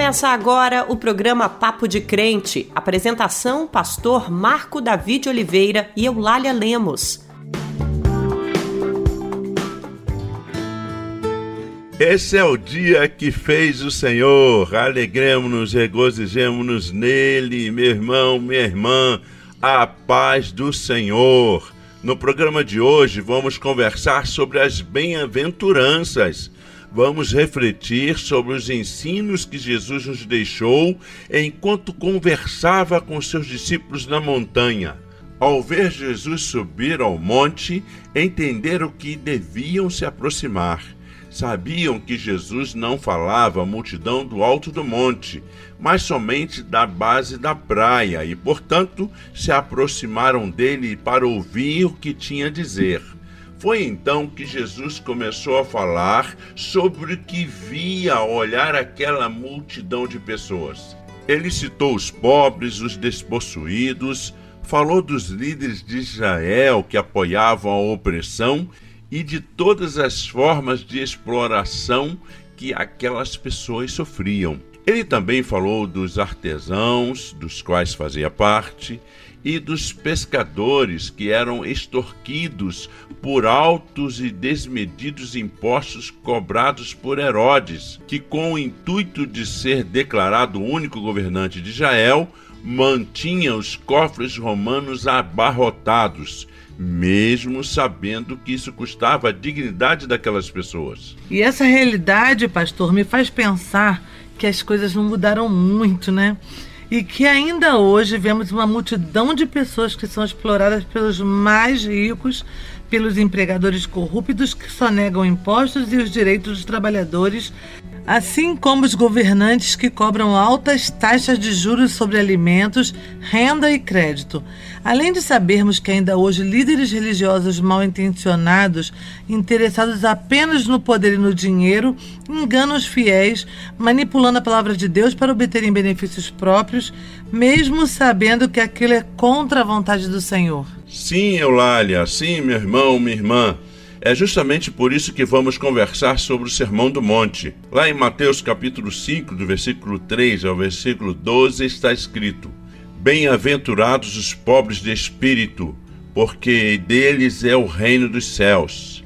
Começa agora o programa Papo de Crente. Apresentação: Pastor Marco David Oliveira e Eulália Lemos. Esse é o dia que fez o Senhor. Alegremos-nos, regozijemos-nos nele, meu irmão, minha irmã. A paz do Senhor. No programa de hoje vamos conversar sobre as bem-aventuranças vamos refletir sobre os ensinos que Jesus nos deixou enquanto conversava com seus discípulos na montanha. Ao ver Jesus subir ao monte, entenderam que deviam se aproximar. Sabiam que Jesus não falava à multidão do alto do monte, mas somente da base da praia, e, portanto, se aproximaram dele para ouvir o que tinha a dizer. Foi então que Jesus começou a falar sobre o que via ao olhar aquela multidão de pessoas. Ele citou os pobres, os despossuídos, falou dos líderes de Israel que apoiavam a opressão e de todas as formas de exploração que aquelas pessoas sofriam. Ele também falou dos artesãos, dos quais fazia parte, e dos pescadores que eram extorquidos por altos e desmedidos impostos cobrados por Herodes, que, com o intuito de ser declarado o único governante de Israel, mantinha os cofres romanos abarrotados, mesmo sabendo que isso custava a dignidade daquelas pessoas. E essa realidade, pastor, me faz pensar que as coisas não mudaram muito, né? E que ainda hoje vemos uma multidão de pessoas que são exploradas pelos mais ricos, pelos empregadores corruptos que só negam impostos e os direitos dos trabalhadores, assim como os governantes que cobram altas taxas de juros sobre alimentos, renda e crédito. Além de sabermos que ainda hoje líderes religiosos mal intencionados, interessados apenas no poder e no dinheiro, enganam os fiéis, manipulando a palavra de Deus para obterem benefícios próprios, mesmo sabendo que aquilo é contra a vontade do Senhor. Sim, Eulália, sim, meu irmão, minha irmã. É justamente por isso que vamos conversar sobre o Sermão do Monte. Lá em Mateus capítulo 5, do versículo 3 ao versículo 12, está escrito: Bem-aventurados os pobres de espírito, porque deles é o reino dos céus.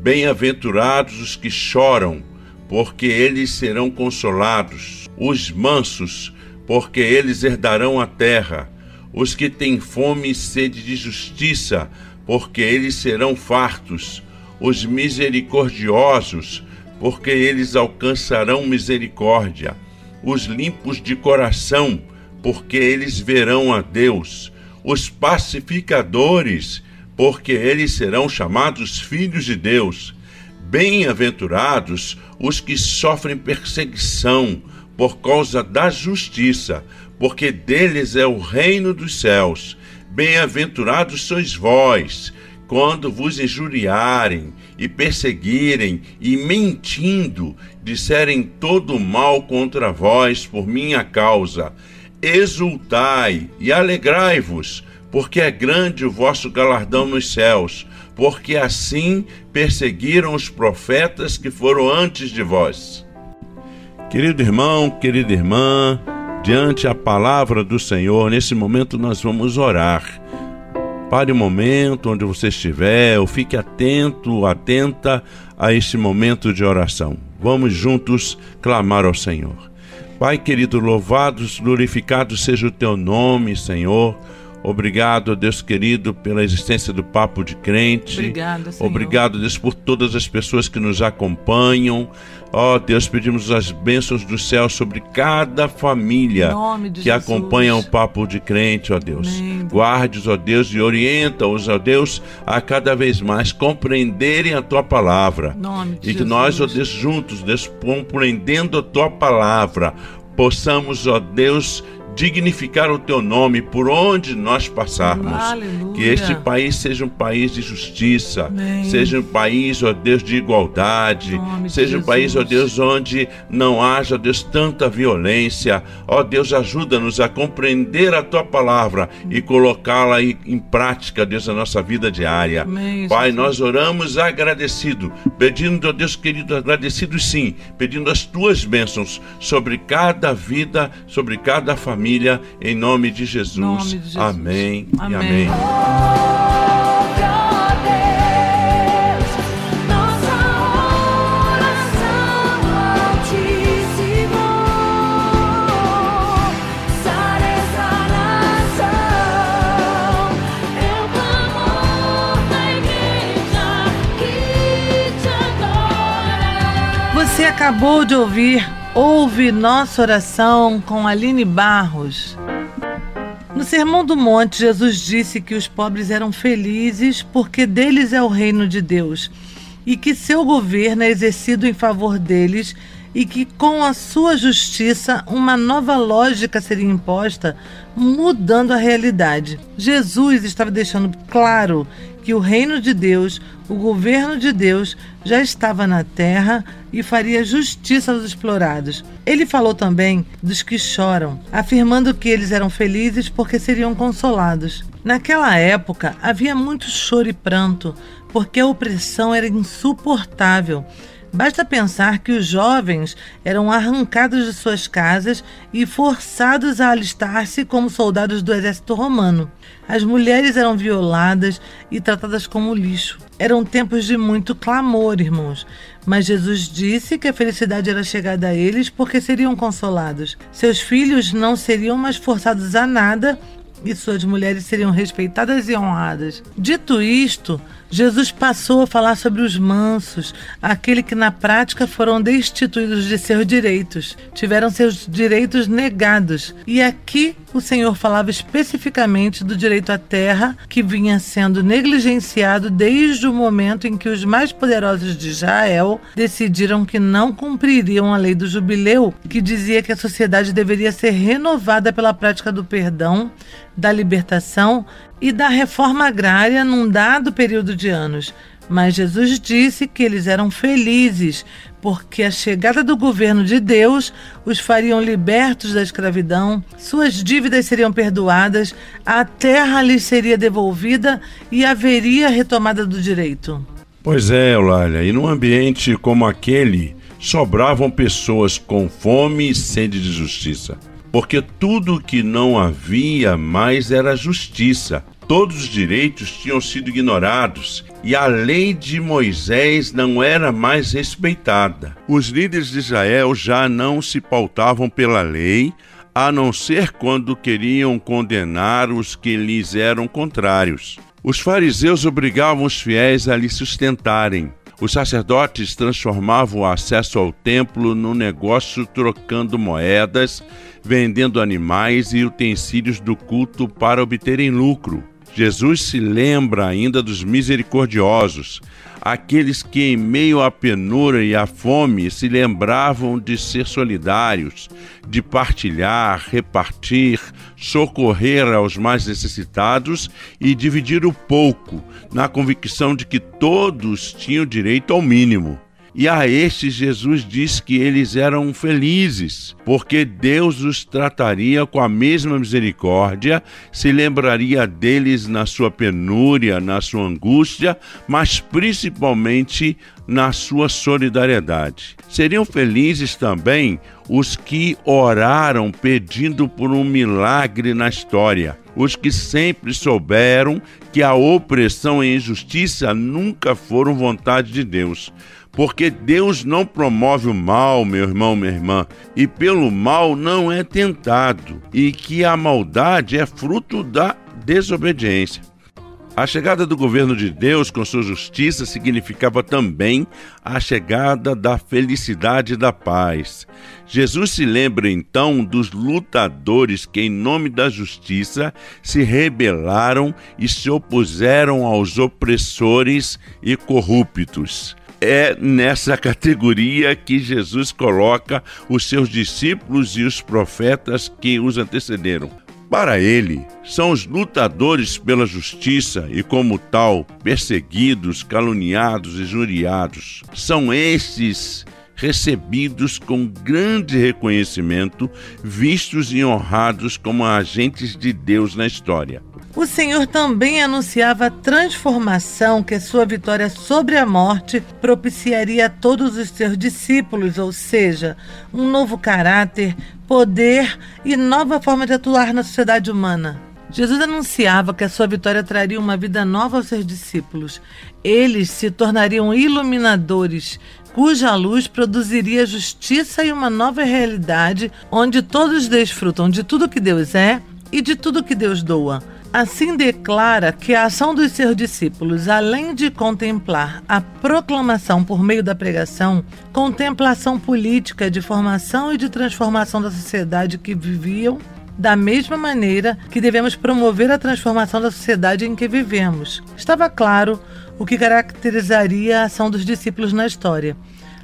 Bem-aventurados os que choram, porque eles serão consolados. Os mansos, porque eles herdarão a terra. Os que têm fome e sede de justiça, porque eles serão fartos os misericordiosos, porque eles alcançarão misericórdia, os limpos de coração, porque eles verão a Deus, os pacificadores, porque eles serão chamados filhos de Deus. Bem-aventurados os que sofrem perseguição por causa da justiça, porque deles é o reino dos céus. Bem-aventurados sois vós, quando vos injuriarem e perseguirem e mentindo disserem todo mal contra vós por minha causa, exultai e alegrai-vos, porque é grande o vosso galardão nos céus, porque assim perseguiram os profetas que foram antes de vós. Querido irmão, querida irmã, diante a palavra do Senhor, nesse momento nós vamos orar Pare um momento onde você estiver, ou fique atento, atenta a este momento de oração. Vamos juntos clamar ao Senhor. Pai querido, louvados, glorificado seja o teu nome, Senhor. Obrigado, Deus querido, pela existência do Papo de Crente. Obrigado, Senhor. Obrigado, Deus, por todas as pessoas que nos acompanham. Ó oh, Deus, pedimos as bênçãos do céu sobre cada família que Jesus. acompanha o Papo de Crente, ó Deus. Guarde-os, ó Deus, e orienta-os, ó Deus, a cada vez mais compreenderem a tua palavra. e que Jesus. nós, ó Deus, juntos, Deus, compreendendo a tua palavra, possamos, ó Deus, dignificar o teu nome por onde nós passarmos. Aleluia. Que este país seja um país de justiça, Amém. seja um país, ó Deus, de igualdade, seja um país, ó. Deus, onde não haja, ó Deus, tanta violência. Ó Deus, ajuda-nos a compreender a tua palavra e colocá-la em prática, Deus, na nossa vida diária. Amém, Pai, nós oramos agradecido, pedindo, ó Deus querido, agradecido sim, pedindo as tuas bênçãos sobre cada vida, sobre cada família, em nome de Jesus. Nome de Jesus. Amém, e Amém. amém. Você acabou de ouvir Ouve Nossa Oração com Aline Barros. No Sermão do Monte, Jesus disse que os pobres eram felizes porque deles é o reino de Deus e que seu governo é exercido em favor deles e que com a sua justiça uma nova lógica seria imposta, mudando a realidade. Jesus estava deixando claro que o reino de Deus, o governo de Deus, já estava na terra e faria justiça aos explorados. Ele falou também dos que choram, afirmando que eles eram felizes porque seriam consolados. Naquela época havia muito choro e pranto, porque a opressão era insuportável. Basta pensar que os jovens eram arrancados de suas casas e forçados a alistar-se como soldados do exército romano. As mulheres eram violadas e tratadas como lixo. Eram tempos de muito clamor, irmãos. Mas Jesus disse que a felicidade era chegada a eles porque seriam consolados. Seus filhos não seriam mais forçados a nada e suas mulheres seriam respeitadas e honradas. Dito isto, Jesus passou a falar sobre os mansos, aquele que na prática foram destituídos de seus direitos, tiveram seus direitos negados. E aqui o Senhor falava especificamente do direito à terra, que vinha sendo negligenciado desde o momento em que os mais poderosos de Israel decidiram que não cumpririam a lei do jubileu, que dizia que a sociedade deveria ser renovada pela prática do perdão, da libertação e da reforma agrária num dado período de anos. Mas Jesus disse que eles eram felizes, porque a chegada do governo de Deus os fariam libertos da escravidão, suas dívidas seriam perdoadas, a terra lhes seria devolvida e haveria retomada do direito. Pois é, Eulália, e num ambiente como aquele, sobravam pessoas com fome e sede de justiça. Porque tudo que não havia mais era justiça. Todos os direitos tinham sido ignorados e a lei de Moisés não era mais respeitada. Os líderes de Israel já não se pautavam pela lei, a não ser quando queriam condenar os que lhes eram contrários. Os fariseus obrigavam os fiéis a lhe sustentarem. Os sacerdotes transformavam o acesso ao templo num negócio trocando moedas, vendendo animais e utensílios do culto para obterem lucro. Jesus se lembra ainda dos misericordiosos, aqueles que, em meio à penura e à fome, se lembravam de ser solidários, de partilhar, repartir, socorrer aos mais necessitados e dividir o pouco, na convicção de que todos tinham direito ao mínimo. E a estes Jesus diz que eles eram felizes, porque Deus os trataria com a mesma misericórdia, se lembraria deles na sua penúria, na sua angústia, mas principalmente na sua solidariedade. Seriam felizes também os que oraram pedindo por um milagre na história, os que sempre souberam que a opressão e a injustiça nunca foram vontade de Deus. Porque Deus não promove o mal, meu irmão, minha irmã, e pelo mal não é tentado, e que a maldade é fruto da desobediência. A chegada do governo de Deus com sua justiça significava também a chegada da felicidade e da paz. Jesus se lembra então dos lutadores que, em nome da justiça, se rebelaram e se opuseram aos opressores e corruptos. É nessa categoria que Jesus coloca os seus discípulos e os profetas que os antecederam. Para ele, são os lutadores pela justiça e, como tal, perseguidos, caluniados e injuriados. São estes recebidos com grande reconhecimento, vistos e honrados como agentes de Deus na história. O Senhor também anunciava a transformação que sua vitória sobre a morte propiciaria a todos os seus discípulos, ou seja, um novo caráter, poder e nova forma de atuar na sociedade humana. Jesus anunciava que a sua vitória traria uma vida nova aos seus discípulos. Eles se tornariam iluminadores, cuja luz produziria justiça e uma nova realidade onde todos desfrutam de tudo que Deus é e de tudo que Deus doa. Assim declara que a ação dos seus discípulos, além de contemplar a proclamação por meio da pregação, contemplação política de formação e de transformação da sociedade que viviam, da mesma maneira que devemos promover a transformação da sociedade em que vivemos. Estava claro o que caracterizaria a ação dos discípulos na história.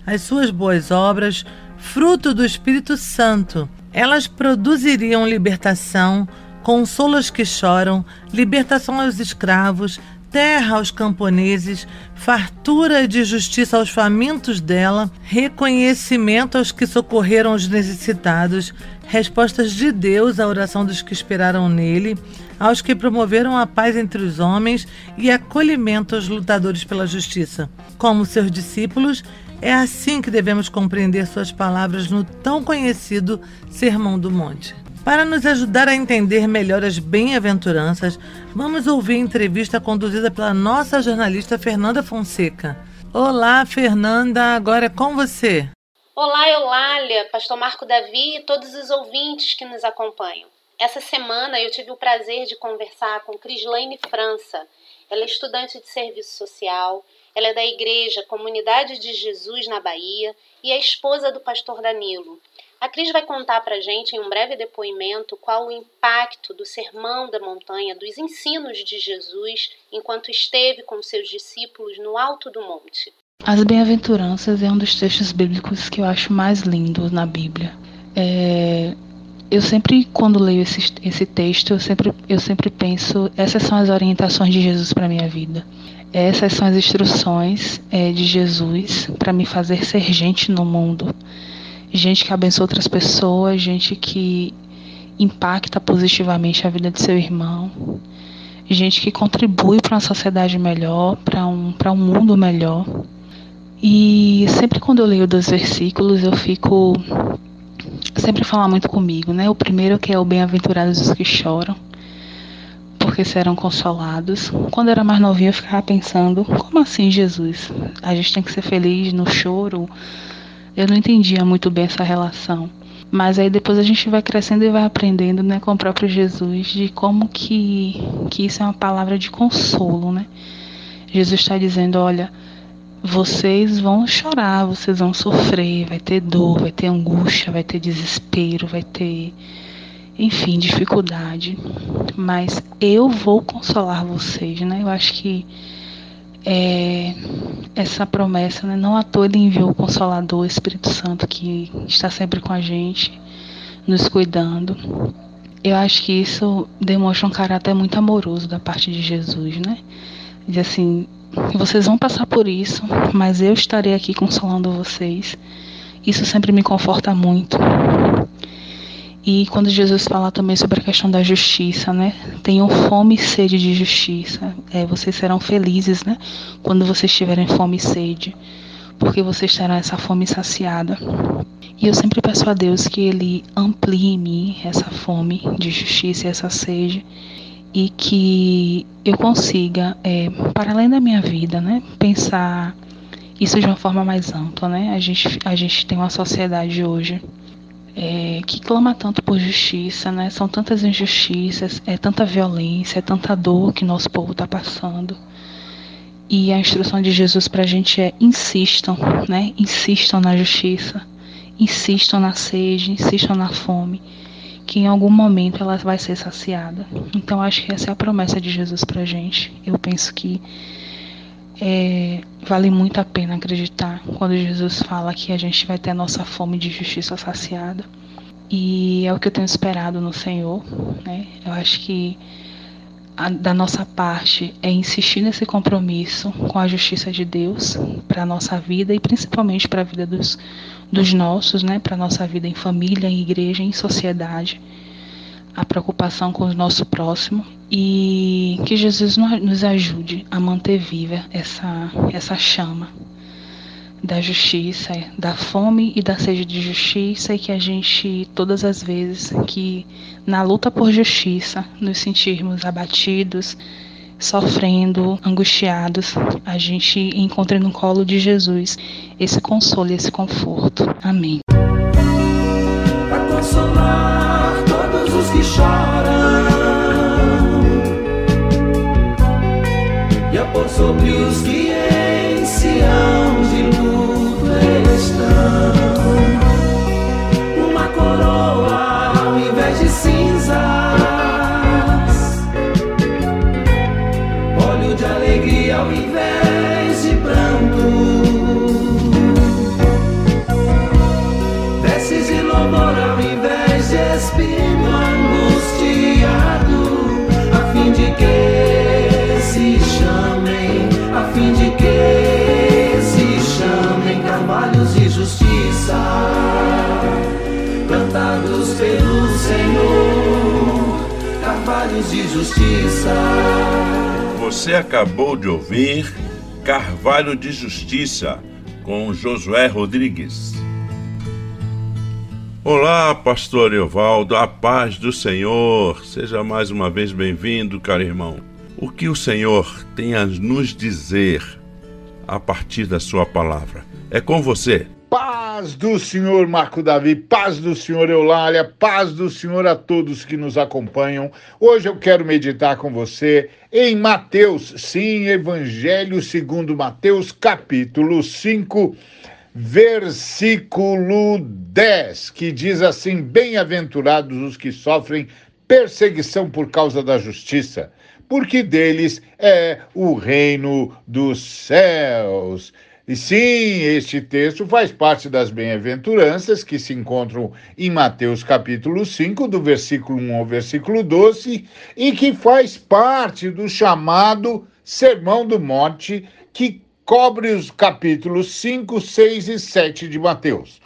As suas boas obras, fruto do Espírito Santo, elas produziriam libertação, consolo aos que choram, libertação aos escravos, terra aos camponeses, fartura de justiça aos famintos dela, reconhecimento aos que socorreram os necessitados, respostas de Deus à oração dos que esperaram nele, aos que promoveram a paz entre os homens e acolhimento aos lutadores pela justiça. Como seus discípulos, é assim que devemos compreender suas palavras no tão conhecido Sermão do Monte. Para nos ajudar a entender melhor as bem-aventuranças, vamos ouvir a entrevista conduzida pela nossa jornalista Fernanda Fonseca. Olá, Fernanda, agora é com você. Olá, Eulália, Pastor Marco Davi e todos os ouvintes que nos acompanham. Essa semana eu tive o prazer de conversar com Crislaine França. Ela é estudante de serviço social, ela é da igreja Comunidade de Jesus na Bahia e é esposa do pastor Danilo. A Cris vai contar pra gente em um breve depoimento qual o impacto do Sermão da Montanha, dos ensinos de Jesus, enquanto esteve com seus discípulos no alto do monte. As Bem-aventuranças é um dos textos bíblicos que eu acho mais lindo na Bíblia. É, eu sempre, quando leio esse, esse texto, eu sempre, eu sempre penso: essas são as orientações de Jesus para minha vida. Essas são as instruções é, de Jesus para me fazer ser gente no mundo. Gente que abençoa outras pessoas, gente que impacta positivamente a vida de seu irmão, gente que contribui para uma sociedade melhor, para um, um mundo melhor. E sempre quando eu leio dois versículos, eu fico sempre fala muito comigo, né? O primeiro que é o bem-aventurados os que choram, porque serão consolados. Quando eu era mais novinha, eu ficava pensando, como assim, Jesus? A gente tem que ser feliz no choro? Eu não entendia muito bem essa relação. Mas aí depois a gente vai crescendo e vai aprendendo, né, com o próprio Jesus, de como que, que isso é uma palavra de consolo, né? Jesus está dizendo, olha, vocês vão chorar, vocês vão sofrer, vai ter dor, vai ter angústia, vai ter desespero, vai ter, enfim, dificuldade. Mas eu vou consolar vocês, né? Eu acho que é, essa promessa, né? não à toa ele enviou o Consolador, o Espírito Santo, que está sempre com a gente, nos cuidando. Eu acho que isso demonstra um caráter muito amoroso da parte de Jesus, né? Diz assim, vocês vão passar por isso, mas eu estarei aqui consolando vocês. Isso sempre me conforta muito. E quando Jesus fala também sobre a questão da justiça, né? Tenham fome e sede de justiça. É, vocês serão felizes, né? Quando vocês tiverem fome e sede, porque vocês terão essa fome saciada. E eu sempre peço a Deus que Ele amplie em mim essa fome de justiça e essa sede e que eu consiga, é, para além da minha vida, né, pensar isso de uma forma mais ampla, né? A gente, a gente tem uma sociedade hoje é, que clama tanto por justiça, né? São tantas injustiças, é tanta violência, é tanta dor que nosso povo está passando. E a instrução de Jesus para a gente é insistam, né? Insistam na justiça, insistam na sede, insistam na fome que em algum momento ela vai ser saciada. Então acho que essa é a promessa de Jesus pra gente. Eu penso que É, vale muito a pena acreditar quando Jesus fala que a gente vai ter a nossa fome de justiça saciada. E é o que eu tenho esperado no Senhor. Né? Eu acho que a, da nossa parte é insistir nesse compromisso com a justiça de Deus para a nossa vida e principalmente para a vida dos, dos nossos, né? para nossa vida em família, em igreja, em sociedade a preocupação com o nosso próximo e que Jesus nos ajude a manter viva essa, essa chama da justiça, da fome e da sede de justiça e que a gente, todas as vezes que na luta por justiça nos sentirmos abatidos, sofrendo, angustiados, a gente encontre no colo de Jesus esse consolo esse conforto. Amém. Pra consolar todos os que choram e a pôr sobre os que em Sião de luto estão uma coroa de justiça. Você acabou de ouvir Carvalho de Justiça com Josué Rodrigues. Olá, pastor Evaldo, a paz do Senhor. Seja mais uma vez bem-vindo, caro irmão. O que o Senhor tem a nos dizer a partir da sua palavra? É com você. Paz do Senhor Marco Davi, paz do Senhor Eulália, paz do Senhor a todos que nos acompanham. Hoje eu quero meditar com você em Mateus, sim, Evangelho segundo Mateus, capítulo 5, versículo 10, que diz assim: Bem-aventurados os que sofrem perseguição por causa da justiça, porque deles é o reino dos céus. E sim, este texto faz parte das bem-aventuranças que se encontram em Mateus capítulo 5, do versículo 1 ao versículo 12, e que faz parte do chamado Sermão do Monte, que cobre os capítulos 5, 6 e 7 de Mateus.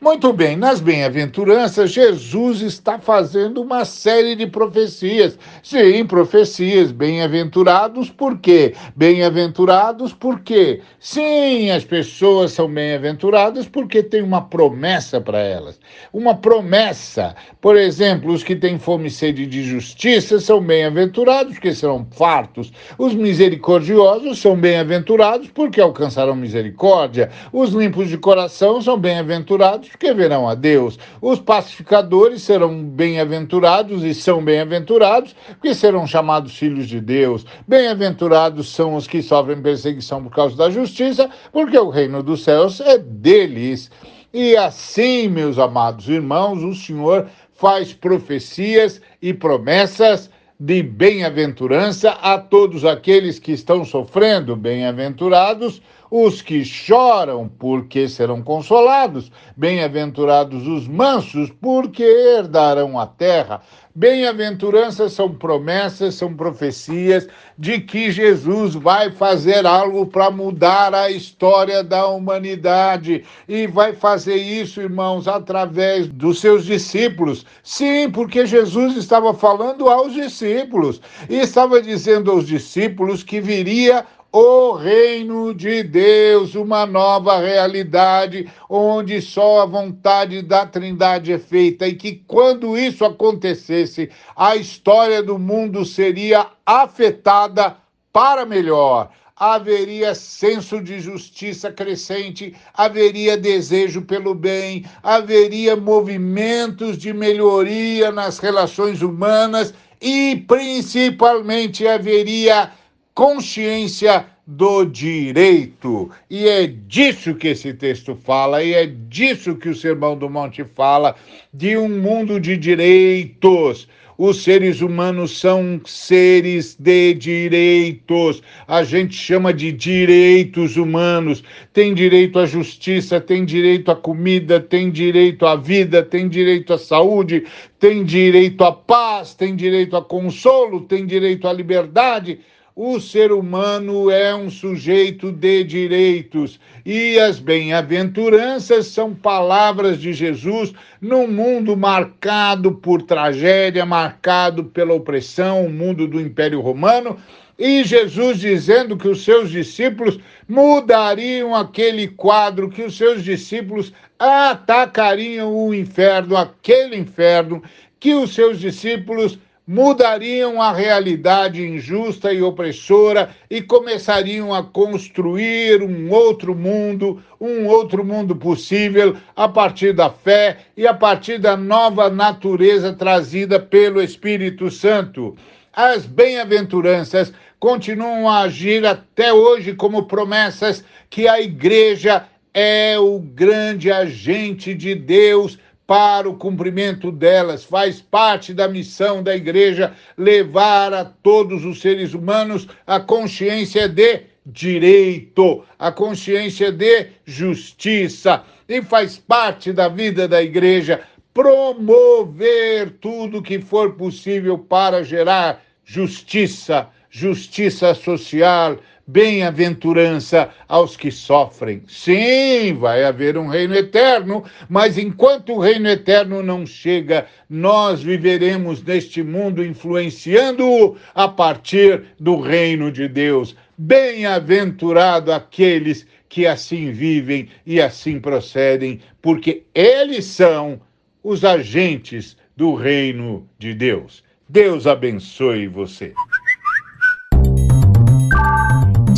Muito bem, nas bem-aventuranças, Jesus está fazendo uma série de profecias. Sim, profecias, bem-aventurados, por quê? Bem-aventurados porque, sim, as pessoas são bem-aventuradas porque tem uma promessa para elas. Uma promessa. Por exemplo, os que têm fome e sede de justiça são bem-aventurados porque serão fartos. Os misericordiosos são bem-aventurados porque alcançarão misericórdia. Os limpos de coração são bem-aventurados porque verão a Deus. Os pacificadores serão bem-aventurados e são bem-aventurados porque serão chamados filhos de Deus. Bem-aventurados são os que sofrem perseguição por causa da justiça, porque o reino dos céus é deles. E assim, meus amados irmãos, o Senhor faz profecias e promessas de bem-aventurança a todos aqueles que estão sofrendo, bem-aventurados os que choram, porque serão consolados, bem-aventurados os mansos, porque herdarão a terra. Bem-aventuranças são promessas, são profecias de que Jesus vai fazer algo para mudar a história da humanidade. E vai fazer isso, irmãos, através dos seus discípulos. Sim, porque Jesus estava falando aos discípulos e estava dizendo aos discípulos que viria o reino de Deus, uma nova realidade, onde só a vontade da Trindade é feita, e que quando isso acontecesse, a história do mundo seria afetada para melhor. Haveria senso de justiça crescente, haveria desejo pelo bem, haveria movimentos de melhoria nas relações humanas e, principalmente, haveria consciência do direito. E é disso que esse texto fala, e é disso que o Sermão do Monte fala, de um mundo de direitos. Os seres humanos são seres de direitos. A gente chama de direitos humanos. Tem direito à justiça, tem direito à comida, tem direito à vida, tem direito à saúde, tem direito à paz, tem direito a consolo, tem direito à liberdade. O ser humano é um sujeito de direitos e as bem-aventuranças são palavras de Jesus num mundo marcado por tragédia, marcado pela opressão, o mundo do Império Romano. E Jesus dizendo que os seus discípulos mudariam aquele quadro, que os seus discípulos atacariam o inferno, aquele inferno, que os seus discípulos mudariam a realidade injusta e opressora e começariam a construir um outro mundo, um outro mundo possível a partir da fé e a partir da nova natureza trazida pelo Espírito Santo. As bem-aventuranças continuam a agir até hoje como promessas que a igreja é o grande agente de Deus para o cumprimento delas. Faz parte da missão da igreja levar a todos os seres humanos a consciência de direito, a consciência de justiça. E faz parte da vida da igreja promover tudo que for possível para gerar justiça, justiça social, bem-aventurança aos que sofrem. Sim, vai haver um reino eterno, mas enquanto o reino eterno não chega, nós viveremos neste mundo influenciando-o a partir do reino de Deus. Bem-aventurado aqueles que assim vivem e assim procedem, porque eles são os agentes do reino de Deus. Deus abençoe você.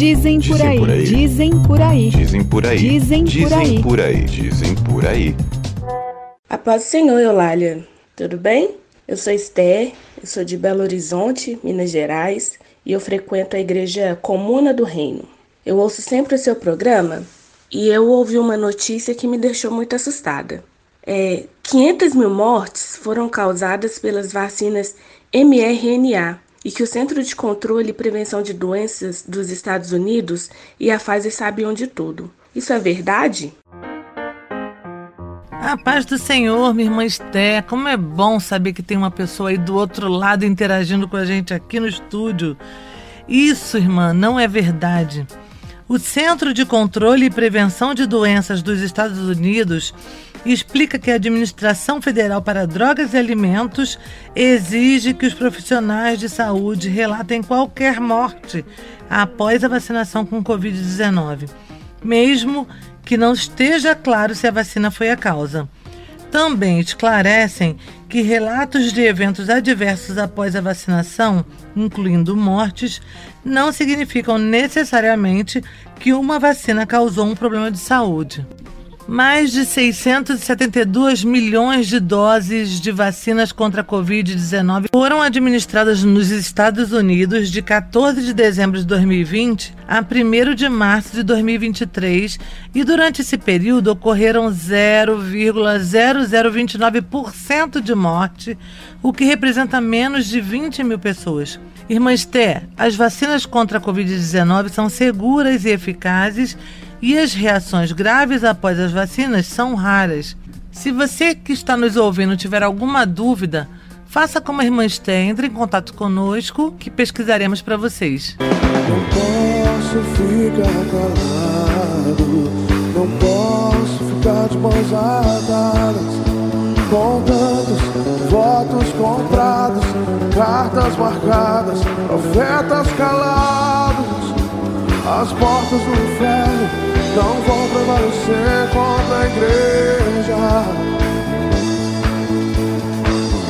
Dizem por aí, dizem por aí, Dizem por aí. Dizem por aí. Dizem por aí. Dizem por aí. A paz do Senhor, Eulália. Tudo bem? Eu sou Esther, eu sou de Belo Horizonte, Minas Gerais, e eu frequento a igreja Comuna do Reino. Eu ouço sempre o seu programa e eu ouvi uma notícia que me deixou muito assustada. É, 500 mil mortes foram causadas pelas vacinas mRNA e que o Centro de Controle e Prevenção de Doenças dos Estados Unidos e a Pfizer sabiam de tudo. Isso é verdade? A paz do Senhor, minha irmã Esther. Como é bom saber que tem uma pessoa aí do outro lado interagindo com a gente aqui no estúdio. Isso, irmã, não é verdade. O Centro de Controle e Prevenção de Doenças dos Estados Unidos explica que a Administração Federal para Drogas e Alimentos exige que os profissionais de saúde relatem qualquer morte após a vacinação com Covid-19, mesmo que não esteja claro se a vacina foi a causa. Também esclarecem que relatos de eventos adversos após a vacinação, incluindo mortes, não significam necessariamente que uma vacina causou um problema de saúde. Mais de 672 milhões de doses de vacinas contra a Covid-19 foram administradas nos Estados Unidos de 14 de dezembro de 2020 a 1 de março de 2023 e durante esse período ocorreram 0,0029% de morte, o que representa menos de 20 mil pessoas. Irmã Esther, as vacinas contra a Covid-19 são seguras e eficazes e as reações graves após as vacinas são raras. Se você que está nos ouvindo tiver alguma dúvida, faça como a irmã Esther, entre em contato conosco que pesquisaremos para vocês. Não posso ficar calado, não posso ficar de mãos atadas. Com tantos votos comprados, cartas marcadas, profetas calados, as portas do inferno não vão prevalecer contra a igreja.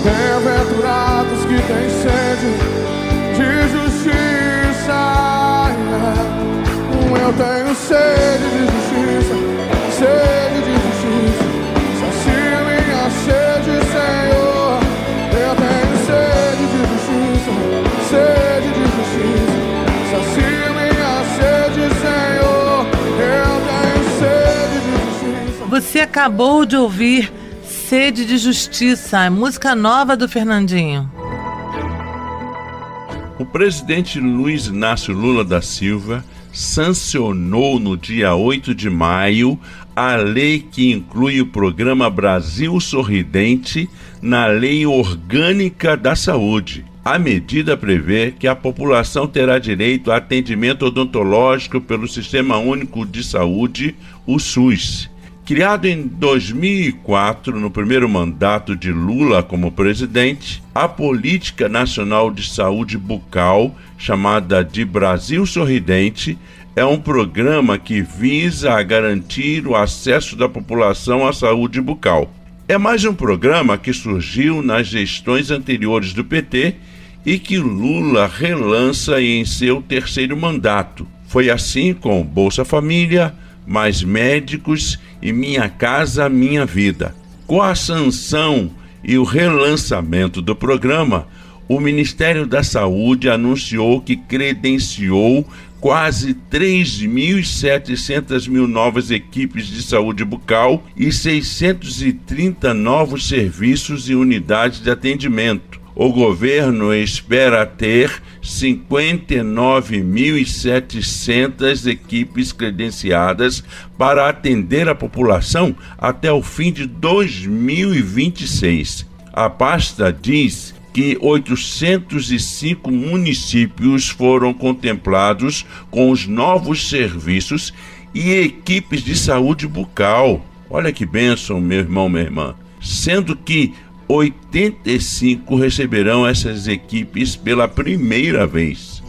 Bem-aventurados que têm sede de justiça. Eu tenho sede de justiça, sede Você acabou de ouvir Sede de Justiça, a música nova do Fernandinho. O presidente Luiz Inácio Lula da Silva sancionou no dia 8 de maio a lei que inclui o programa Brasil Sorridente na Lei Orgânica da Saúde. A medida prevê que a população terá direito a atendimento odontológico pelo Sistema Único de Saúde, o SUS. Criado em 2004, no primeiro mandato de Lula como presidente, a Política Nacional de Saúde Bucal, chamada de Brasil Sorridente, é um programa que visa a garantir o acesso da população à saúde bucal. É mais um programa que surgiu nas gestões anteriores do PT e que Lula relança em seu terceiro mandato. Foi assim com Bolsa Família, mais médicos e Minha Casa Minha Vida. Com a sanção e o relançamento do programa, o Ministério da Saúde anunciou que credenciou quase 3.700 mil novas equipes de saúde bucal e 630 novos serviços e unidades de atendimento. O governo espera ter 59.700 equipes credenciadas para atender a população até o fim de 2026. A pasta diz que 805 municípios foram contemplados com os novos serviços e equipes de saúde bucal. Olha que bênção, meu irmão, minha irmã. Sendo que 85 receberão essas equipes pela primeira vez.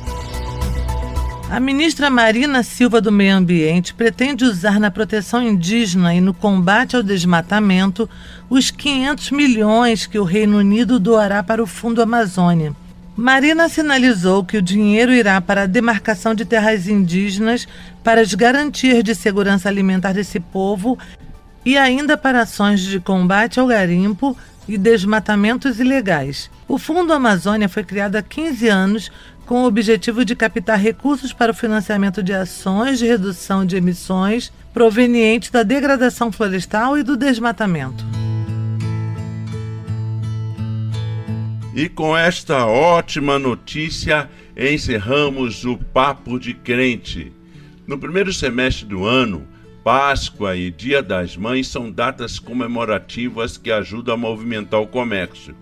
A ministra Marina Silva do Meio Ambiente pretende usar na proteção indígena e no combate ao desmatamento os 500 milhões que o Reino Unido doará para o Fundo Amazônia. Marina sinalizou que o dinheiro irá para a demarcação de terras indígenas para as garantias de segurança alimentar desse povo e ainda para ações de combate ao garimpo e desmatamentos ilegais. O Fundo Amazônia foi criado há 15 anos com o objetivo de captar recursos para o financiamento de ações de redução de emissões provenientes da degradação florestal e do desmatamento. E com esta ótima notícia, encerramos o Papo de Crente. No primeiro semestre do ano, Páscoa e Dia das Mães são datas comemorativas que ajudam a movimentar o comércio.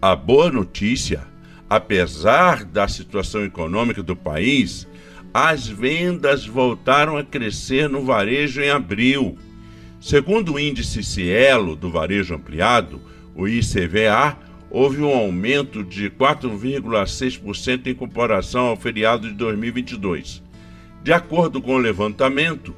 A boa notícia, apesar da situação econômica do país, as vendas voltaram a crescer no varejo em abril. Segundo o índice Cielo do varejo ampliado, o ICVA, houve um aumento de 4,6% em comparação ao feriado de 2022. De acordo com o levantamento,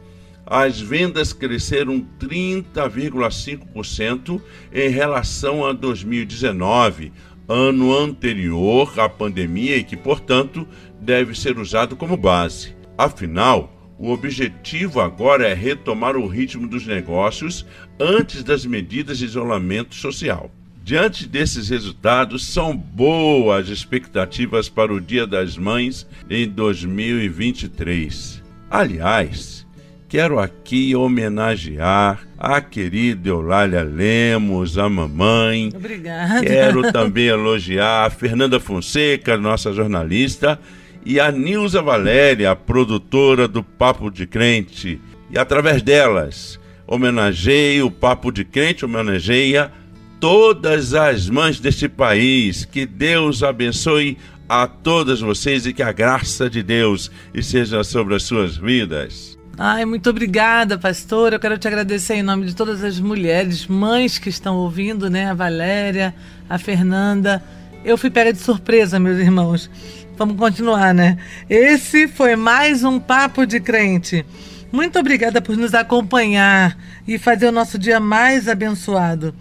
as vendas cresceram 30,5% em relação a 2019, ano anterior à pandemia e que, portanto, deve ser usado como base. Afinal, o objetivo agora é retomar o ritmo dos negócios antes das medidas de isolamento social. Diante desses resultados, são boas expectativas para o Dia das Mães em 2023. Aliás, quero aqui homenagear a querida Eulália Lemos, a mamãe. Obrigada. Quero também elogiar a Fernanda Fonseca, nossa jornalista, e a Nilza Valéria, a produtora do Papo de Crente. E através delas, homenageio o Papo de Crente, homenageia todas as mães deste país. Que Deus abençoe a todas vocês e que a graça de Deus esteja sobre as suas vidas. Ai, muito obrigada, pastor. Eu quero te agradecer em nome de todas as mulheres, mães que estão ouvindo, né? A Valéria, a Fernanda. Eu fui pega de surpresa, meus irmãos. Vamos continuar, né? Esse foi mais um Papo de Crente. Muito obrigada por nos acompanhar e fazer o nosso dia mais abençoado.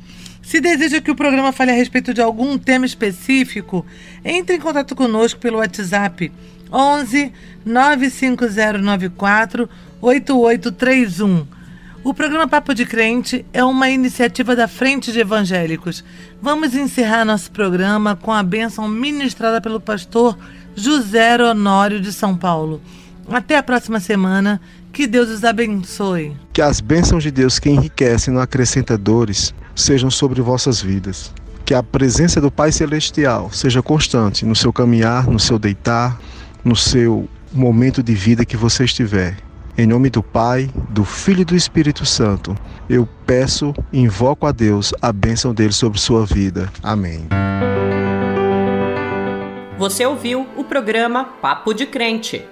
Se deseja que o programa fale a respeito de algum tema específico, entre em contato conosco pelo WhatsApp 11 95094 8831. O programa Papo de Crente é uma iniciativa da Frente de Evangélicos. Vamos encerrar nosso programa com a bênção ministrada pelo pastor José Honório de São Paulo. Até a próxima semana. Que Deus os abençoe. Que as bênçãos de Deus que enriquecem não acrescenta dores sejam sobre vossas vidas. Que a presença do Pai Celestial seja constante no seu caminhar, no seu deitar, no seu momento de vida que você estiver. Em nome do Pai, do Filho e do Espírito Santo, eu peço e invoco a Deus a bênção dele sobre sua vida. Amém. Você ouviu o programa Papo de Crente.